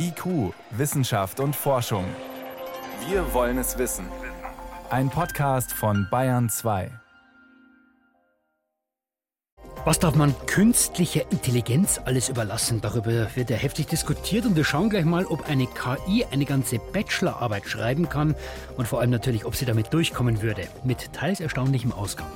IQ, Wissenschaft und Forschung. Wir wollen es wissen. Ein Podcast von Bayern 2. Was darf man künstlicher Intelligenz alles überlassen? Darüber wird ja heftig diskutiert und wir schauen gleich mal, ob eine KI eine ganze Bachelorarbeit schreiben kann und vor allem natürlich, ob sie damit durchkommen würde. Mit teils erstaunlichem Ausgang.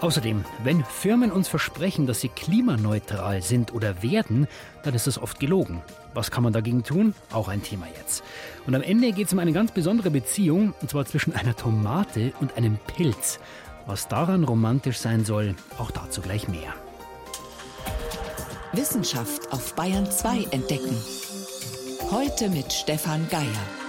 Außerdem, wenn Firmen uns versprechen, dass sie klimaneutral sind oder werden, dann ist das oft gelogen. Was kann man dagegen tun? Auch ein Thema jetzt. Und am Ende geht es um eine ganz besondere Beziehung, und zwar zwischen einer Tomate und einem Pilz. Was daran romantisch sein soll, auch dazu gleich mehr. Wissenschaft auf Bayern 2 entdecken. Heute mit Stefan Geier.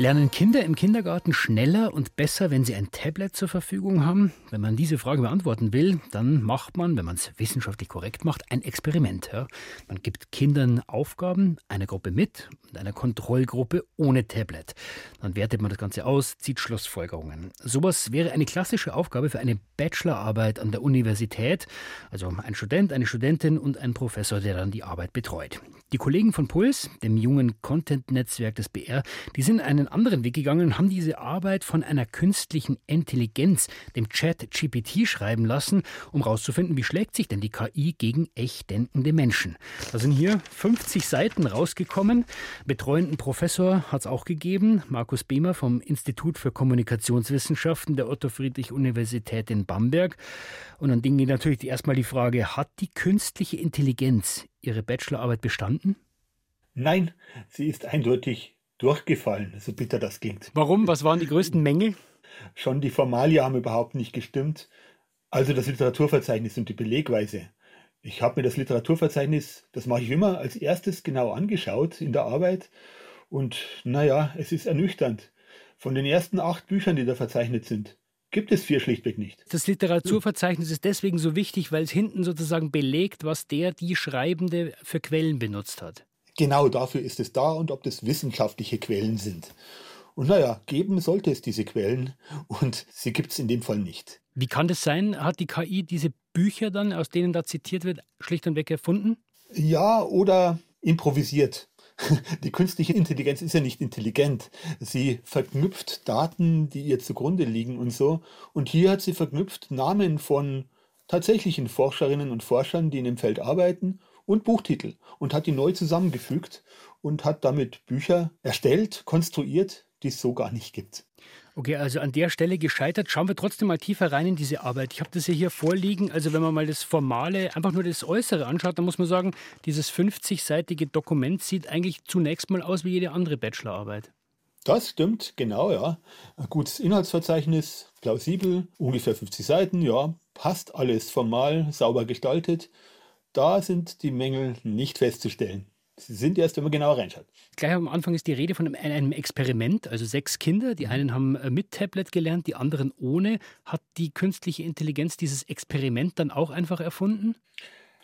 Lernen Kinder im Kindergarten schneller und besser, wenn sie ein Tablet zur Verfügung haben? Wenn man diese Frage beantworten will, dann macht man, wenn man es wissenschaftlich korrekt macht, ein Experiment. Ja? Man gibt Kindern Aufgaben, einer Gruppe mit und einer Kontrollgruppe ohne Tablet. Dann wertet man das Ganze aus, zieht Schlussfolgerungen. Sowas wäre eine klassische Aufgabe für eine Bachelorarbeit an der Universität. Also ein Student, eine Studentin und ein Professor, der dann die Arbeit betreut. Die Kollegen von Puls, dem jungen Content-Netzwerk des BR, die sind einen anderen Weg gegangen und haben diese Arbeit von einer künstlichen Intelligenz, dem Chat GPT, schreiben lassen, um herauszufinden, wie schlägt sich denn die KI gegen echt denkende Menschen. Da sind hier 50 Seiten rausgekommen. Betreuenden Professor hat es auch gegeben, Markus Behmer vom Institut für Kommunikationswissenschaften der Otto-Friedrich-Universität in Bamberg. Und dann ging natürlich erstmal die Frage, hat die künstliche Intelligenz ihre Bachelorarbeit bestanden? Nein, sie ist eindeutig durchgefallen, so bitter das klingt. Warum? Was waren die größten Mängel? Schon die Formalia haben überhaupt nicht gestimmt. Also das Literaturverzeichnis und die Belegweise. Ich habe mir das Literaturverzeichnis, das mache ich immer, als erstes genau angeschaut in der Arbeit. Und naja, es ist ernüchternd. Von den ersten acht Büchern, die da verzeichnet sind, gibt es vier schlichtweg nicht. Das Literaturverzeichnis ist deswegen so wichtig, weil es hinten sozusagen belegt, was der, die Schreibende für Quellen benutzt hat. Genau dafür ist es da und ob das wissenschaftliche Quellen sind. Und naja, geben sollte es diese Quellen und sie gibt es in dem Fall nicht. Wie kann das sein? Hat die KI diese Bücher dann, aus denen da zitiert wird, schlicht und weg erfunden? Ja, oder improvisiert. Die künstliche Intelligenz ist ja nicht intelligent. Sie verknüpft Daten, die ihr zugrunde liegen und so. Und hier hat sie verknüpft Namen von tatsächlichen Forscherinnen und Forschern, die in dem Feld arbeiten und Buchtitel und hat die neu zusammengefügt und hat damit Bücher erstellt, konstruiert, die es so gar nicht gibt. Okay, also an der Stelle gescheitert. Schauen wir trotzdem mal tiefer rein in diese Arbeit. Ich habe das ja hier vorliegen. Also wenn man mal das Formale, einfach nur das Äußere anschaut, dann muss man sagen, dieses 50-seitige Dokument sieht eigentlich zunächst mal aus wie jede andere Bachelorarbeit. Das stimmt, genau, ja. Ein gutes Inhaltsverzeichnis, plausibel, ungefähr 50 Seiten, ja, passt alles formal, sauber gestaltet. Da sind die Mängel nicht festzustellen. Sie sind erst, wenn man genauer reinschaut. Gleich am Anfang ist die Rede von einem Experiment, also sechs Kinder. Die einen haben äh, mit Tablet gelernt, die anderen ohne. Hat die künstliche Intelligenz dieses Experiment dann auch einfach erfunden?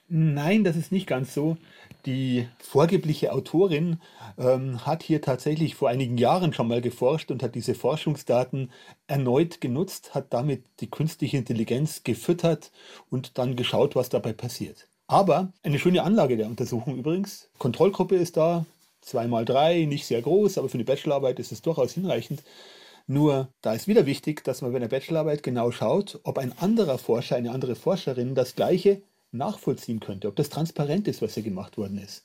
Nein, das ist nicht ganz so. Die vorgebliche Autorin ähm, hat hier tatsächlich vor einigen Jahren schon mal geforscht und hat diese Forschungsdaten erneut genutzt, hat damit die künstliche Intelligenz gefüttert und dann geschaut, was dabei passiert. Aber eine schöne Anlage der Untersuchung übrigens. Kontrollgruppe ist da, 2 mal 3, nicht sehr groß, aber für eine Bachelorarbeit ist es durchaus hinreichend. Nur da ist wieder wichtig, dass man bei einer Bachelorarbeit genau schaut, ob ein anderer Forscher, eine andere Forscherin das Gleiche nachvollziehen könnte, ob das transparent ist, was hier gemacht worden ist.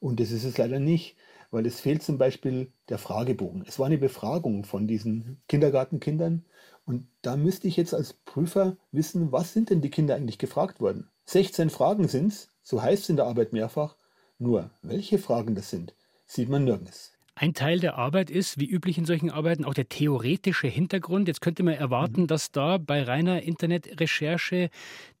Und das ist es leider nicht, weil es fehlt zum Beispiel der Fragebogen. Es war eine Befragung von diesen Kindergartenkindern und da müsste ich jetzt als Prüfer wissen, was sind denn die Kinder eigentlich gefragt worden? 16 Fragen sind es, so heißt es in der Arbeit mehrfach. Nur welche Fragen das sind, sieht man nirgends. Ein Teil der Arbeit ist, wie üblich in solchen Arbeiten, auch der theoretische Hintergrund. Jetzt könnte man erwarten, mhm. dass da bei reiner Internetrecherche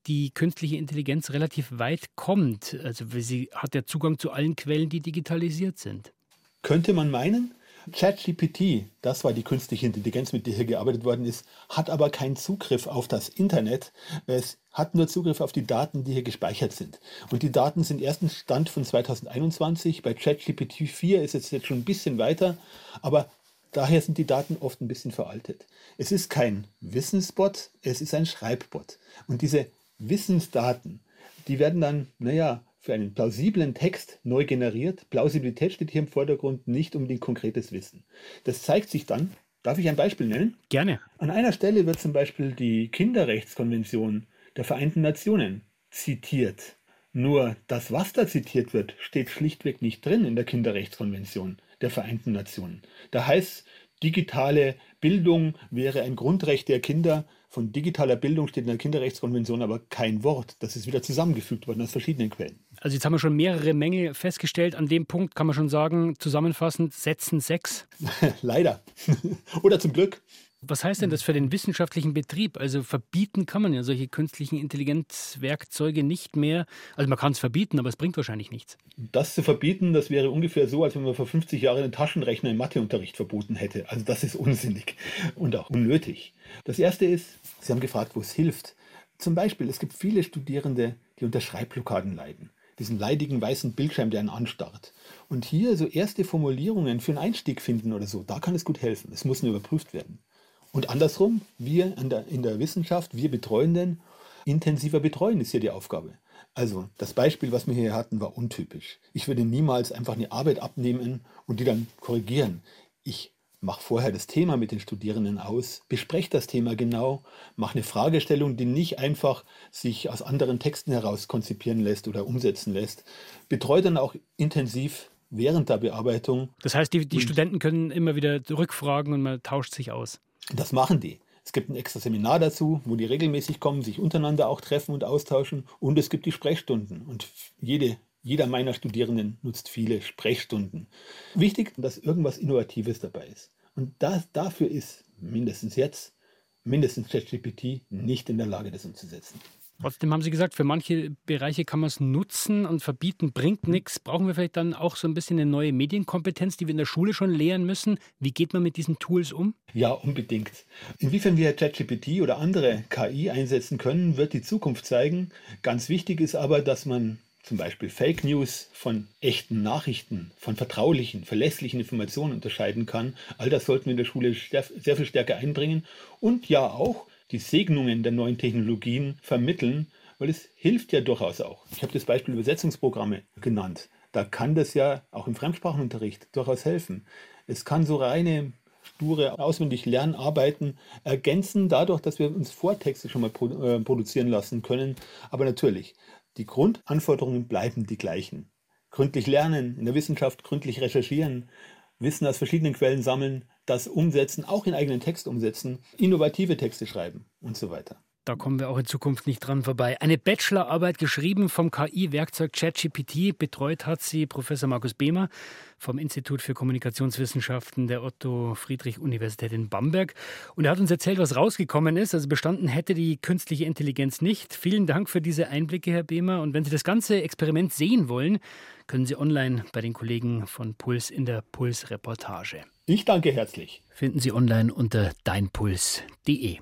die künstliche Intelligenz relativ weit kommt. Also sie hat ja Zugang zu allen Quellen, die digitalisiert sind. Könnte man meinen, ChatGPT, das war die künstliche Intelligenz, mit der hier gearbeitet worden ist, hat aber keinen Zugriff auf das Internet. Es hat nur Zugriff auf die Daten, die hier gespeichert sind. Und die Daten sind ersten Stand von 2021. Bei ChatGPT 4 ist es jetzt schon ein bisschen weiter, aber daher sind die Daten oft ein bisschen veraltet. Es ist kein Wissensbot, es ist ein Schreibbot. Und diese Wissensdaten, die werden dann, naja, für einen plausiblen Text neu generiert. Plausibilität steht hier im Vordergrund, nicht unbedingt konkretes Wissen. Das zeigt sich dann, darf ich ein Beispiel nennen? Gerne. An einer Stelle wird zum Beispiel die Kinderrechtskonvention der Vereinten Nationen zitiert. Nur das, was da zitiert wird, steht schlichtweg nicht drin in der Kinderrechtskonvention der Vereinten Nationen. Da heißt, digitale Bildung wäre ein Grundrecht der Kinder. Von digitaler Bildung steht in der Kinderrechtskonvention aber kein Wort. Das ist wieder zusammengefügt worden aus verschiedenen Quellen. Also jetzt haben wir schon mehrere Mängel festgestellt. An dem Punkt kann man schon sagen, zusammenfassend, setzen sechs. Leider. Oder zum Glück. Was heißt denn das für den wissenschaftlichen Betrieb? Also verbieten kann man ja solche künstlichen Intelligenzwerkzeuge nicht mehr. Also man kann es verbieten, aber es bringt wahrscheinlich nichts. Das zu verbieten, das wäre ungefähr so, als wenn man vor 50 Jahren den Taschenrechner im Matheunterricht verboten hätte. Also das ist unsinnig und auch unnötig. Das Erste ist, Sie haben gefragt, wo es hilft. Zum Beispiel, es gibt viele Studierende, die unter Schreibblockaden leiden. Diesen leidigen weißen Bildschirm, der einen anstarrt. Und hier so erste Formulierungen für einen Einstieg finden oder so, da kann es gut helfen. Es muss nur überprüft werden. Und andersrum, wir in der Wissenschaft, wir Betreuenden, intensiver betreuen ist hier die Aufgabe. Also das Beispiel, was wir hier hatten, war untypisch. Ich würde niemals einfach eine Arbeit abnehmen und die dann korrigieren. Ich mache vorher das Thema mit den Studierenden aus, bespreche das Thema genau, mache eine Fragestellung, die nicht einfach sich aus anderen Texten heraus konzipieren lässt oder umsetzen lässt, betreue dann auch intensiv während der Bearbeitung. Das heißt, die, die Studenten können immer wieder rückfragen und man tauscht sich aus. Das machen die. Es gibt ein extra Seminar dazu, wo die regelmäßig kommen, sich untereinander auch treffen und austauschen. Und es gibt die Sprechstunden. Und jede, jeder meiner Studierenden nutzt viele Sprechstunden. Wichtig, dass irgendwas Innovatives dabei ist. Und das, dafür ist mindestens jetzt, mindestens ChatGPT nicht in der Lage, das umzusetzen. Trotzdem haben Sie gesagt, für manche Bereiche kann man es nutzen und verbieten bringt nichts. Brauchen wir vielleicht dann auch so ein bisschen eine neue Medienkompetenz, die wir in der Schule schon lehren müssen? Wie geht man mit diesen Tools um? Ja, unbedingt. Inwiefern wir ChatGPT oder andere KI einsetzen können, wird die Zukunft zeigen. Ganz wichtig ist aber, dass man zum Beispiel Fake News von echten Nachrichten, von vertraulichen, verlässlichen Informationen unterscheiden kann. All das sollten wir in der Schule sehr viel stärker einbringen. Und ja auch, die Segnungen der neuen Technologien vermitteln, weil es hilft ja durchaus auch. Ich habe das Beispiel Übersetzungsprogramme genannt. Da kann das ja auch im Fremdsprachenunterricht durchaus helfen. Es kann so reine sture auswendig Lernarbeiten ergänzen, dadurch, dass wir uns Vortexte schon mal äh, produzieren lassen können. Aber natürlich, die Grundanforderungen bleiben die gleichen. Gründlich lernen, in der Wissenschaft gründlich recherchieren, Wissen aus verschiedenen Quellen sammeln, das umsetzen, auch in eigenen Text umsetzen, innovative Texte schreiben und so weiter. Da kommen wir auch in Zukunft nicht dran vorbei. Eine Bachelorarbeit geschrieben vom KI-Werkzeug ChatGPT. Betreut hat sie Professor Markus Behmer vom Institut für Kommunikationswissenschaften der Otto-Friedrich-Universität in Bamberg. Und er hat uns erzählt, was rausgekommen ist. Also bestanden hätte die künstliche Intelligenz nicht. Vielen Dank für diese Einblicke, Herr Behmer. Und wenn Sie das ganze Experiment sehen wollen, können Sie online bei den Kollegen von Puls in der Puls-Reportage. Ich danke herzlich. Finden Sie online unter deinpuls.de.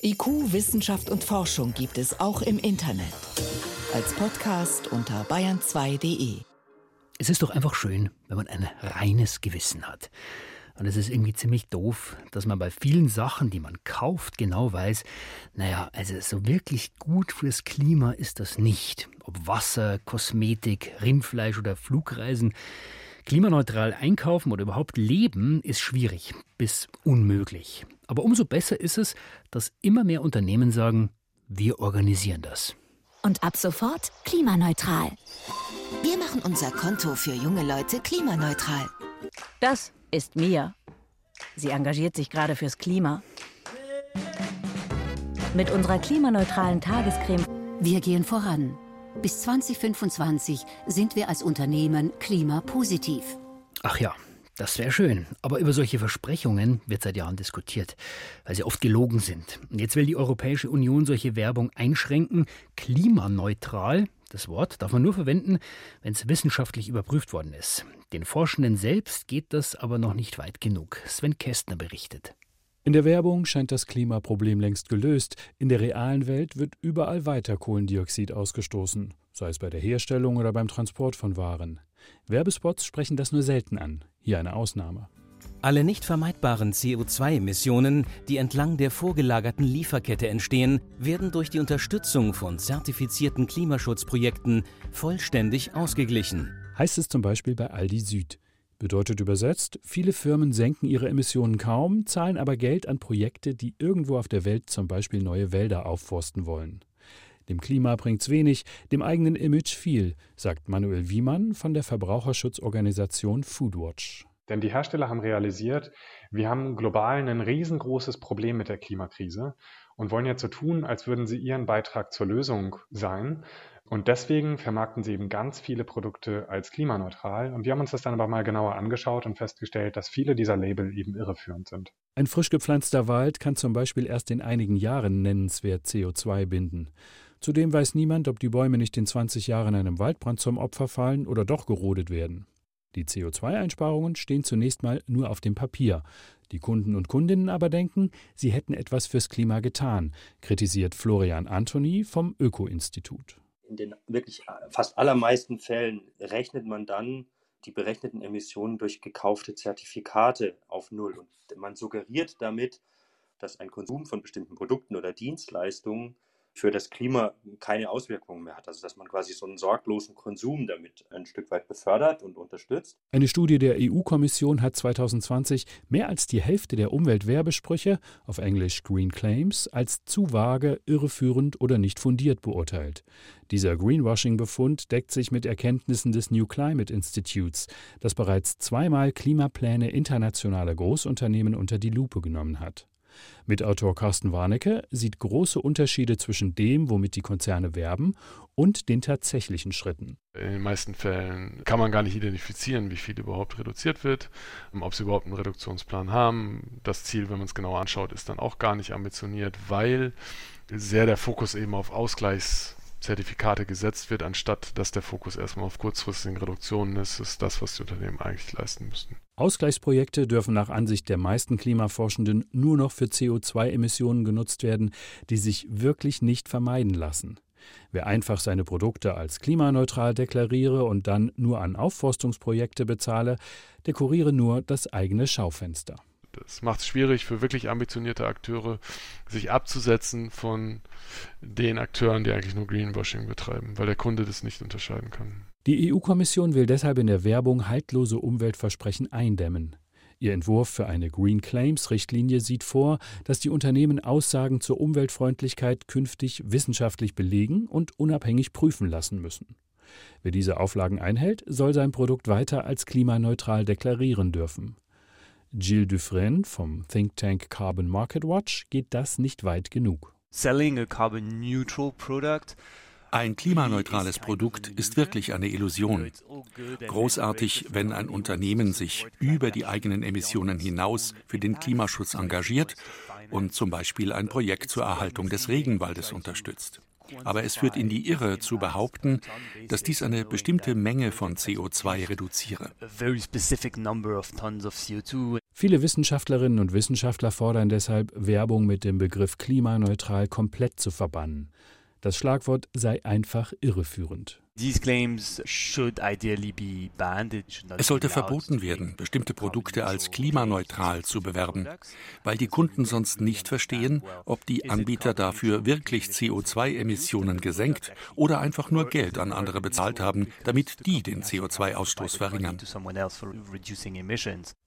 IQ, Wissenschaft und Forschung gibt es auch im Internet. Als Podcast unter bayern2.de. Es ist doch einfach schön, wenn man ein reines Gewissen hat. Und es ist irgendwie ziemlich doof, dass man bei vielen Sachen, die man kauft, genau weiß, naja, also so wirklich gut fürs Klima ist das nicht. Ob Wasser, Kosmetik, Rindfleisch oder Flugreisen. Klimaneutral einkaufen oder überhaupt leben ist schwierig bis unmöglich. Aber umso besser ist es, dass immer mehr Unternehmen sagen, wir organisieren das. Und ab sofort klimaneutral. Wir machen unser Konto für junge Leute klimaneutral. Das ist Mia. Sie engagiert sich gerade fürs Klima. Mit unserer klimaneutralen Tagescreme. Wir gehen voran. Bis 2025 sind wir als Unternehmen klimapositiv. Ach ja, das wäre schön. Aber über solche Versprechungen wird seit Jahren diskutiert, weil sie oft gelogen sind. Und jetzt will die Europäische Union solche Werbung einschränken. Klimaneutral, das Wort darf man nur verwenden, wenn es wissenschaftlich überprüft worden ist. Den Forschenden selbst geht das aber noch nicht weit genug. Sven Kästner berichtet. In der Werbung scheint das Klimaproblem längst gelöst. In der realen Welt wird überall weiter Kohlendioxid ausgestoßen, sei es bei der Herstellung oder beim Transport von Waren. Werbespots sprechen das nur selten an. Hier eine Ausnahme. Alle nicht vermeidbaren CO2-Emissionen, die entlang der vorgelagerten Lieferkette entstehen, werden durch die Unterstützung von zertifizierten Klimaschutzprojekten vollständig ausgeglichen. Heißt es zum Beispiel bei Aldi Süd. Bedeutet übersetzt, viele Firmen senken ihre Emissionen kaum, zahlen aber Geld an Projekte, die irgendwo auf der Welt zum Beispiel neue Wälder aufforsten wollen. Dem Klima bringt's wenig, dem eigenen Image viel, sagt Manuel Wiemann von der Verbraucherschutzorganisation Foodwatch. Denn die Hersteller haben realisiert, wir haben global ein riesengroßes Problem mit der Klimakrise und wollen jetzt so tun, als würden sie ihren Beitrag zur Lösung sein. Und deswegen vermarkten sie eben ganz viele Produkte als klimaneutral. Und wir haben uns das dann aber mal genauer angeschaut und festgestellt, dass viele dieser Label eben irreführend sind. Ein frisch gepflanzter Wald kann zum Beispiel erst in einigen Jahren nennenswert CO2 binden. Zudem weiß niemand, ob die Bäume nicht in 20 Jahren einem Waldbrand zum Opfer fallen oder doch gerodet werden. Die CO2-Einsparungen stehen zunächst mal nur auf dem Papier. Die Kunden und Kundinnen aber denken, sie hätten etwas fürs Klima getan, kritisiert Florian Antoni vom Öko-Institut. In den wirklich fast allermeisten Fällen rechnet man dann die berechneten Emissionen durch gekaufte Zertifikate auf Null. Und man suggeriert damit, dass ein Konsum von bestimmten Produkten oder Dienstleistungen für das Klima keine Auswirkungen mehr hat. Also dass man quasi so einen sorglosen Konsum damit ein Stück weit befördert und unterstützt. Eine Studie der EU-Kommission hat 2020 mehr als die Hälfte der Umweltwerbesprüche, auf Englisch Green Claims, als zu vage, irreführend oder nicht fundiert beurteilt. Dieser Greenwashing-Befund deckt sich mit Erkenntnissen des New Climate Institutes, das bereits zweimal Klimapläne internationaler Großunternehmen unter die Lupe genommen hat. Mitautor Carsten Warnecke sieht große Unterschiede zwischen dem, womit die Konzerne werben, und den tatsächlichen Schritten. In den meisten Fällen kann man gar nicht identifizieren, wie viel überhaupt reduziert wird, ob sie überhaupt einen Reduktionsplan haben. Das Ziel, wenn man es genau anschaut, ist dann auch gar nicht ambitioniert, weil sehr der Fokus eben auf Ausgleichs Zertifikate gesetzt wird, anstatt dass der Fokus erstmal auf kurzfristigen Reduktionen ist, ist das, was die Unternehmen eigentlich leisten müssen. Ausgleichsprojekte dürfen nach Ansicht der meisten Klimaforschenden nur noch für CO2-Emissionen genutzt werden, die sich wirklich nicht vermeiden lassen. Wer einfach seine Produkte als klimaneutral deklariere und dann nur an Aufforstungsprojekte bezahle, dekoriere nur das eigene Schaufenster. Das macht es schwierig für wirklich ambitionierte Akteure, sich abzusetzen von den Akteuren, die eigentlich nur Greenwashing betreiben, weil der Kunde das nicht unterscheiden kann. Die EU-Kommission will deshalb in der Werbung haltlose Umweltversprechen eindämmen. Ihr Entwurf für eine Green Claims-Richtlinie sieht vor, dass die Unternehmen Aussagen zur Umweltfreundlichkeit künftig wissenschaftlich belegen und unabhängig prüfen lassen müssen. Wer diese Auflagen einhält, soll sein Produkt weiter als klimaneutral deklarieren dürfen. Gilles Dufresne vom Think Tank Carbon Market Watch geht das nicht weit genug. Selling a carbon neutral product ein klimaneutrales Produkt ist wirklich eine Illusion. Großartig, wenn ein Unternehmen sich über die eigenen Emissionen hinaus für den Klimaschutz engagiert und zum Beispiel ein Projekt zur Erhaltung des Regenwaldes unterstützt. Aber es führt in die Irre zu behaupten, dass dies eine bestimmte Menge von CO2 reduziere. Viele Wissenschaftlerinnen und Wissenschaftler fordern deshalb, Werbung mit dem Begriff klimaneutral komplett zu verbannen. Das Schlagwort sei einfach irreführend. Es sollte verboten werden, bestimmte Produkte als klimaneutral zu bewerben, weil die Kunden sonst nicht verstehen, ob die Anbieter dafür wirklich CO2-Emissionen gesenkt oder einfach nur Geld an andere bezahlt haben, damit die den CO2-Ausstoß verringern.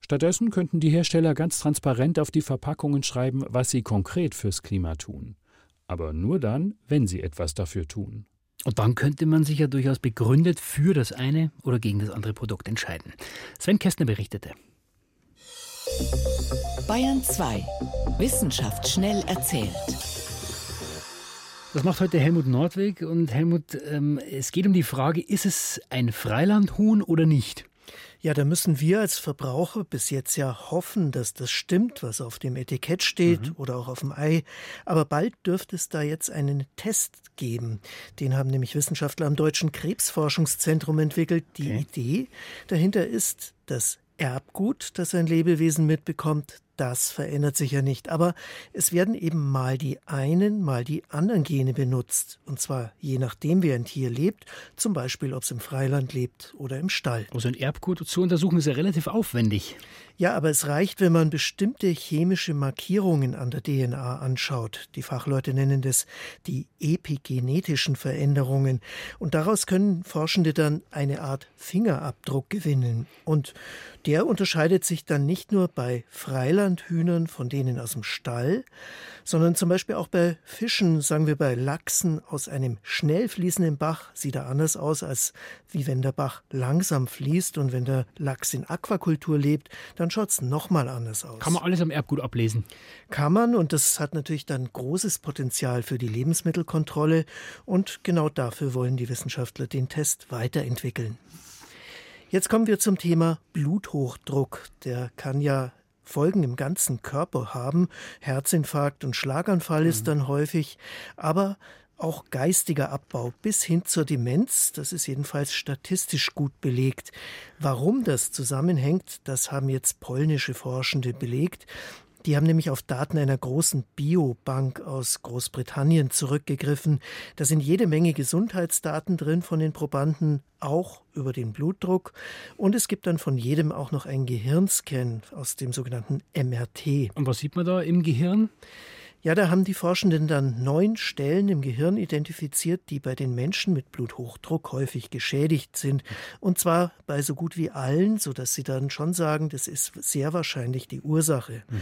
Stattdessen könnten die Hersteller ganz transparent auf die Verpackungen schreiben, was sie konkret fürs Klima tun. Aber nur dann, wenn sie etwas dafür tun. Und dann könnte man sich ja durchaus begründet für das eine oder gegen das andere Produkt entscheiden. Sven Kästner berichtete. Bayern 2. Wissenschaft schnell erzählt. Das macht heute Helmut Nordweg. Und Helmut, ähm, es geht um die Frage, ist es ein Freilandhuhn oder nicht? Ja, da müssen wir als Verbraucher bis jetzt ja hoffen, dass das stimmt, was auf dem Etikett steht mhm. oder auch auf dem Ei. Aber bald dürfte es da jetzt einen Test geben. Den haben nämlich Wissenschaftler am Deutschen Krebsforschungszentrum entwickelt. Die okay. Idee dahinter ist, dass Erbgut, das ein Lebewesen mitbekommt, das verändert sich ja nicht. Aber es werden eben mal die einen, mal die anderen Gene benutzt. Und zwar je nachdem, wie ein Tier lebt. Zum Beispiel, ob es im Freiland lebt oder im Stall. Also ein Erbgut zu untersuchen ist ja relativ aufwendig. Ja, aber es reicht, wenn man bestimmte chemische Markierungen an der DNA anschaut. Die Fachleute nennen das die epigenetischen Veränderungen. Und daraus können Forschende dann eine Art Fingerabdruck gewinnen. Und der unterscheidet sich dann nicht nur bei Freilandhühnern von denen aus dem Stall, sondern zum Beispiel auch bei Fischen, sagen wir bei Lachsen aus einem schnell fließenden Bach, sieht er anders aus, als wie wenn der Bach langsam fließt und wenn der Lachs in Aquakultur lebt, dann schaut es nochmal anders aus. Kann man alles am Erbgut ablesen? Kann man und das hat natürlich dann großes Potenzial für die Lebensmittelkontrolle und genau dafür wollen die Wissenschaftler den Test weiterentwickeln. Jetzt kommen wir zum Thema Bluthochdruck. Der kann ja Folgen im ganzen Körper haben. Herzinfarkt und Schlaganfall ist mhm. dann häufig, aber auch geistiger Abbau bis hin zur Demenz, das ist jedenfalls statistisch gut belegt. Warum das zusammenhängt, das haben jetzt polnische Forschende belegt. Die haben nämlich auf Daten einer großen Biobank aus Großbritannien zurückgegriffen. Da sind jede Menge Gesundheitsdaten drin von den Probanden, auch über den Blutdruck. Und es gibt dann von jedem auch noch einen Gehirnscan aus dem sogenannten MRT. Und was sieht man da im Gehirn? Ja, da haben die Forschenden dann neun Stellen im Gehirn identifiziert, die bei den Menschen mit Bluthochdruck häufig geschädigt sind. Und zwar bei so gut wie allen, sodass sie dann schon sagen, das ist sehr wahrscheinlich die Ursache. Mhm.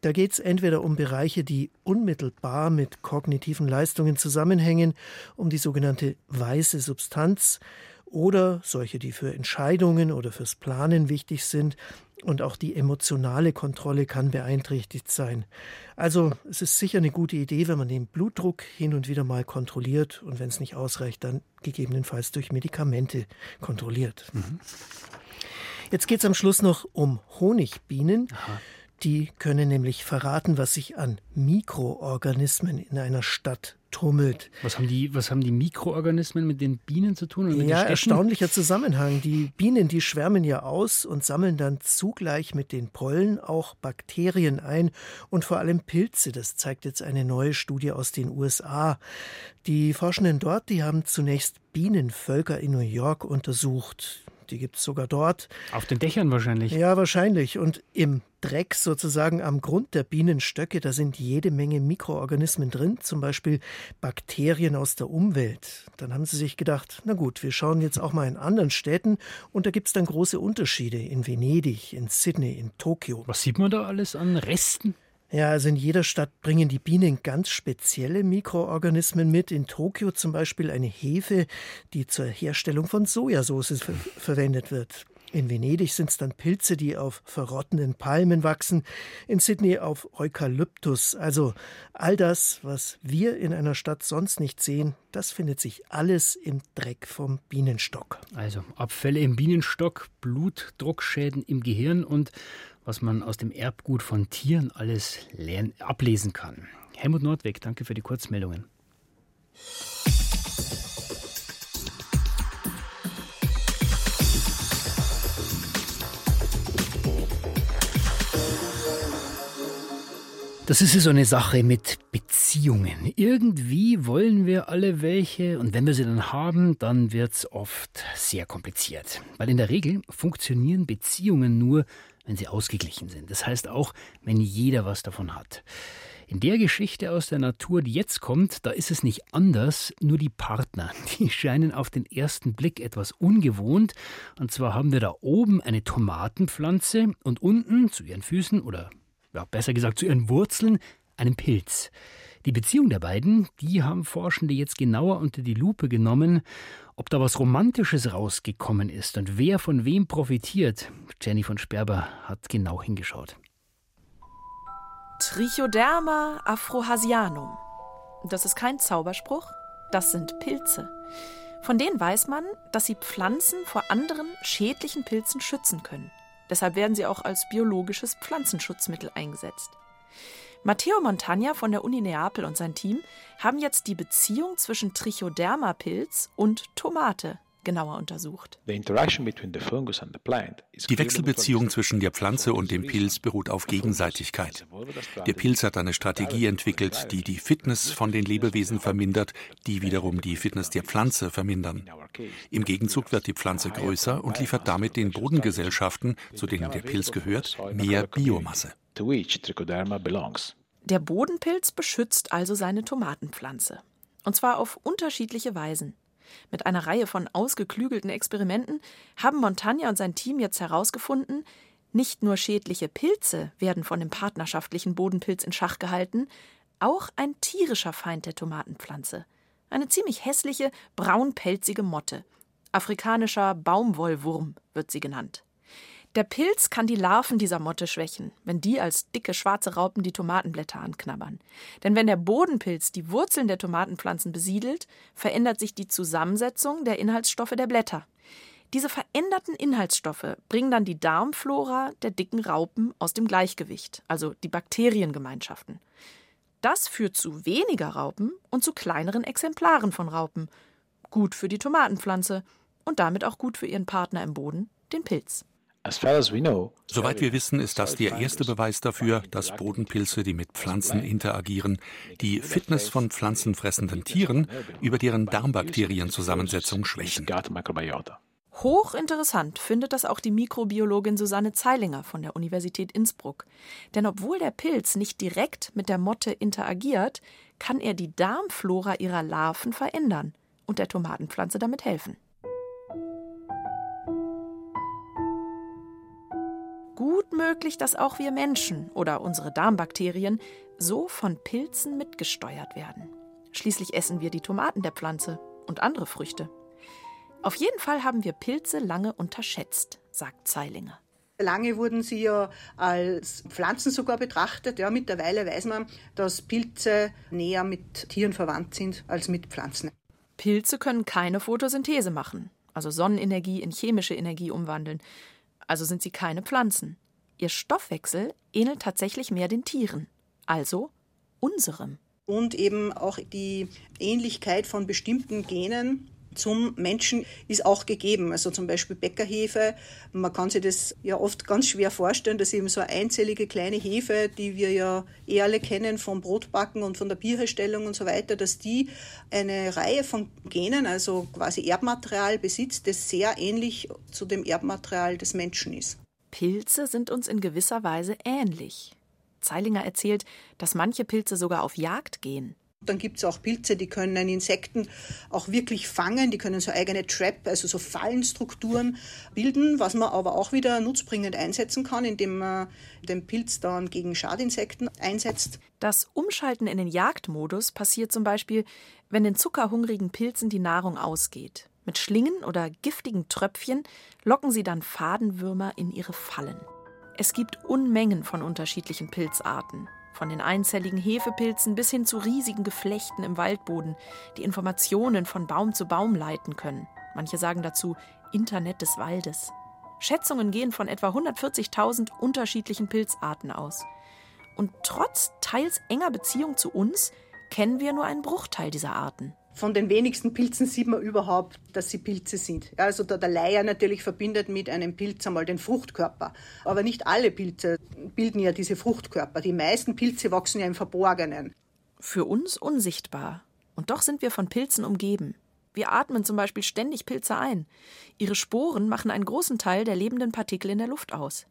Da geht es entweder um Bereiche, die unmittelbar mit kognitiven Leistungen zusammenhängen, um die sogenannte weiße Substanz, oder solche, die für Entscheidungen oder fürs Planen wichtig sind. Und auch die emotionale Kontrolle kann beeinträchtigt sein. Also es ist sicher eine gute Idee, wenn man den Blutdruck hin und wieder mal kontrolliert und wenn es nicht ausreicht, dann gegebenenfalls durch Medikamente kontrolliert. Mhm. Jetzt geht es am Schluss noch um Honigbienen. Aha. Die können nämlich verraten, was sich an Mikroorganismen in einer Stadt tummelt. Was haben die, was haben die Mikroorganismen mit den Bienen zu tun? ja, erstaunlicher Zusammenhang. Die Bienen, die schwärmen ja aus und sammeln dann zugleich mit den Pollen auch Bakterien ein und vor allem Pilze. Das zeigt jetzt eine neue Studie aus den USA. Die Forschenden dort, die haben zunächst Bienenvölker in New York untersucht. Die gibt es sogar dort. Auf den Dächern wahrscheinlich. Ja, wahrscheinlich. Und im Dreck sozusagen am Grund der Bienenstöcke, da sind jede Menge Mikroorganismen drin, zum Beispiel Bakterien aus der Umwelt. Dann haben sie sich gedacht, na gut, wir schauen jetzt auch mal in anderen Städten und da gibt es dann große Unterschiede in Venedig, in Sydney, in Tokio. Was sieht man da alles an Resten? Ja, also in jeder Stadt bringen die Bienen ganz spezielle Mikroorganismen mit. In Tokio zum Beispiel eine Hefe, die zur Herstellung von Sojasauce ver verwendet wird. In Venedig sind es dann Pilze, die auf verrottenden Palmen wachsen, in Sydney auf Eukalyptus. Also all das, was wir in einer Stadt sonst nicht sehen, das findet sich alles im Dreck vom Bienenstock. Also Abfälle im Bienenstock, Blutdruckschäden im Gehirn und was man aus dem Erbgut von Tieren alles ablesen kann. Helmut Nordweg, danke für die Kurzmeldungen. Das ist so eine Sache mit Beziehungen. Irgendwie wollen wir alle welche und wenn wir sie dann haben, dann wird es oft sehr kompliziert. Weil in der Regel funktionieren Beziehungen nur, wenn sie ausgeglichen sind. Das heißt auch, wenn jeder was davon hat. In der Geschichte aus der Natur, die jetzt kommt, da ist es nicht anders, nur die Partner, die scheinen auf den ersten Blick etwas ungewohnt. Und zwar haben wir da oben eine Tomatenpflanze und unten zu ihren Füßen oder ja, besser gesagt zu ihren Wurzeln einen Pilz. Die Beziehung der beiden, die haben Forschende jetzt genauer unter die Lupe genommen. Ob da was Romantisches rausgekommen ist und wer von wem profitiert, Jenny von Sperber hat genau hingeschaut. Trichoderma afrohasianum. Das ist kein Zauberspruch, das sind Pilze. Von denen weiß man, dass sie Pflanzen vor anderen schädlichen Pilzen schützen können. Deshalb werden sie auch als biologisches Pflanzenschutzmittel eingesetzt. Matteo Montagna von der Uni Neapel und sein Team haben jetzt die Beziehung zwischen Trichoderma-Pilz und Tomate genauer untersucht. Die Wechselbeziehung zwischen der Pflanze und dem Pilz beruht auf Gegenseitigkeit. Der Pilz hat eine Strategie entwickelt, die die Fitness von den Lebewesen vermindert, die wiederum die Fitness der Pflanze vermindern. Im Gegenzug wird die Pflanze größer und liefert damit den Bodengesellschaften, zu denen der Pilz gehört, mehr Biomasse. Der Bodenpilz beschützt also seine Tomatenpflanze. Und zwar auf unterschiedliche Weisen. Mit einer Reihe von ausgeklügelten Experimenten haben Montagna und sein Team jetzt herausgefunden, nicht nur schädliche Pilze werden von dem partnerschaftlichen Bodenpilz in Schach gehalten, auch ein tierischer Feind der Tomatenpflanze. Eine ziemlich hässliche, braunpelzige Motte. Afrikanischer Baumwollwurm wird sie genannt. Der Pilz kann die Larven dieser Motte schwächen, wenn die als dicke schwarze Raupen die Tomatenblätter anknabbern. Denn wenn der Bodenpilz die Wurzeln der Tomatenpflanzen besiedelt, verändert sich die Zusammensetzung der Inhaltsstoffe der Blätter. Diese veränderten Inhaltsstoffe bringen dann die Darmflora der dicken Raupen aus dem Gleichgewicht, also die Bakteriengemeinschaften. Das führt zu weniger Raupen und zu kleineren Exemplaren von Raupen. Gut für die Tomatenpflanze und damit auch gut für ihren Partner im Boden, den Pilz. Soweit wir wissen, ist das der erste Beweis dafür, dass Bodenpilze, die mit Pflanzen interagieren, die Fitness von pflanzenfressenden Tieren über deren Darmbakterienzusammensetzung schwächen. Hochinteressant findet das auch die Mikrobiologin Susanne Zeilinger von der Universität Innsbruck. Denn obwohl der Pilz nicht direkt mit der Motte interagiert, kann er die Darmflora ihrer Larven verändern und der Tomatenpflanze damit helfen. Gut möglich, dass auch wir Menschen oder unsere Darmbakterien so von Pilzen mitgesteuert werden. Schließlich essen wir die Tomaten der Pflanze und andere Früchte. Auf jeden Fall haben wir Pilze lange unterschätzt, sagt Zeilinger. Lange wurden sie ja als Pflanzen sogar betrachtet. Ja, mittlerweile weiß man, dass Pilze näher mit Tieren verwandt sind als mit Pflanzen. Pilze können keine Photosynthese machen, also Sonnenenergie in chemische Energie umwandeln. Also sind sie keine Pflanzen. Ihr Stoffwechsel ähnelt tatsächlich mehr den Tieren, also unserem. Und eben auch die Ähnlichkeit von bestimmten Genen zum Menschen ist auch gegeben. Also zum Beispiel Bäckerhefe. Man kann sich das ja oft ganz schwer vorstellen, dass eben so eine einzellige kleine Hefe, die wir ja eh alle kennen vom Brotbacken und von der Bierherstellung und so weiter, dass die eine Reihe von Genen, also quasi Erbmaterial besitzt, das sehr ähnlich zu dem Erbmaterial des Menschen ist. Pilze sind uns in gewisser Weise ähnlich. Zeilinger erzählt, dass manche Pilze sogar auf Jagd gehen. Dann gibt es auch Pilze, die können Insekten auch wirklich fangen, die können so eigene Trap, also so Fallenstrukturen bilden, was man aber auch wieder nutzbringend einsetzen kann, indem man den Pilz dann gegen Schadinsekten einsetzt. Das Umschalten in den Jagdmodus passiert zum Beispiel, wenn den zuckerhungrigen Pilzen die Nahrung ausgeht. Mit Schlingen oder giftigen Tröpfchen locken sie dann Fadenwürmer in ihre Fallen. Es gibt Unmengen von unterschiedlichen Pilzarten. Von den einzelligen Hefepilzen bis hin zu riesigen Geflechten im Waldboden, die Informationen von Baum zu Baum leiten können. Manche sagen dazu Internet des Waldes. Schätzungen gehen von etwa 140.000 unterschiedlichen Pilzarten aus. Und trotz teils enger Beziehung zu uns kennen wir nur einen Bruchteil dieser Arten. Von den wenigsten Pilzen sieht man überhaupt, dass sie Pilze sind. Also der, Leier natürlich verbindet mit einem Pilz einmal den Fruchtkörper. Aber nicht alle Pilze bilden ja diese Fruchtkörper. Die meisten Pilze wachsen ja im Verborgenen. Für uns unsichtbar. Und doch sind wir von Pilzen umgeben. Wir atmen zum Beispiel ständig Pilze ein. Ihre Sporen machen einen großen Teil der lebenden Partikel in der Luft aus.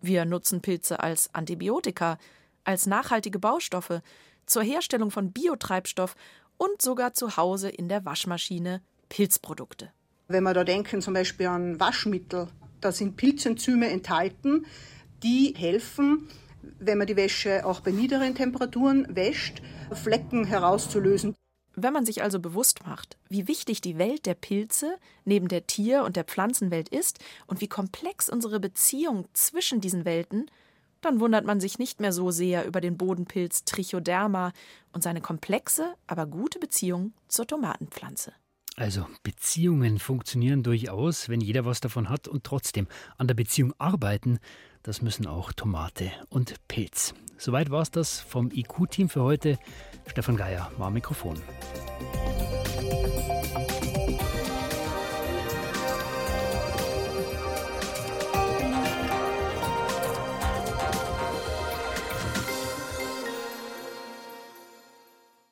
Wir nutzen Pilze als Antibiotika, als nachhaltige Baustoffe, zur Herstellung von Biotreibstoff und sogar zu Hause in der Waschmaschine Pilzprodukte. Wenn wir da denken zum Beispiel an Waschmittel, da sind Pilzenzyme enthalten, die helfen, wenn man die Wäsche auch bei niederen Temperaturen wäscht, Flecken herauszulösen. Wenn man sich also bewusst macht, wie wichtig die Welt der Pilze neben der Tier- und der Pflanzenwelt ist und wie komplex unsere Beziehung zwischen diesen Welten, dann wundert man sich nicht mehr so sehr über den Bodenpilz Trichoderma und seine komplexe, aber gute Beziehung zur Tomatenpflanze. Also Beziehungen funktionieren durchaus, wenn jeder was davon hat und trotzdem an der Beziehung arbeiten, das müssen auch Tomate und Pilz. Soweit war es das vom IQ-Team für heute. Stefan Geier war Mikrofon.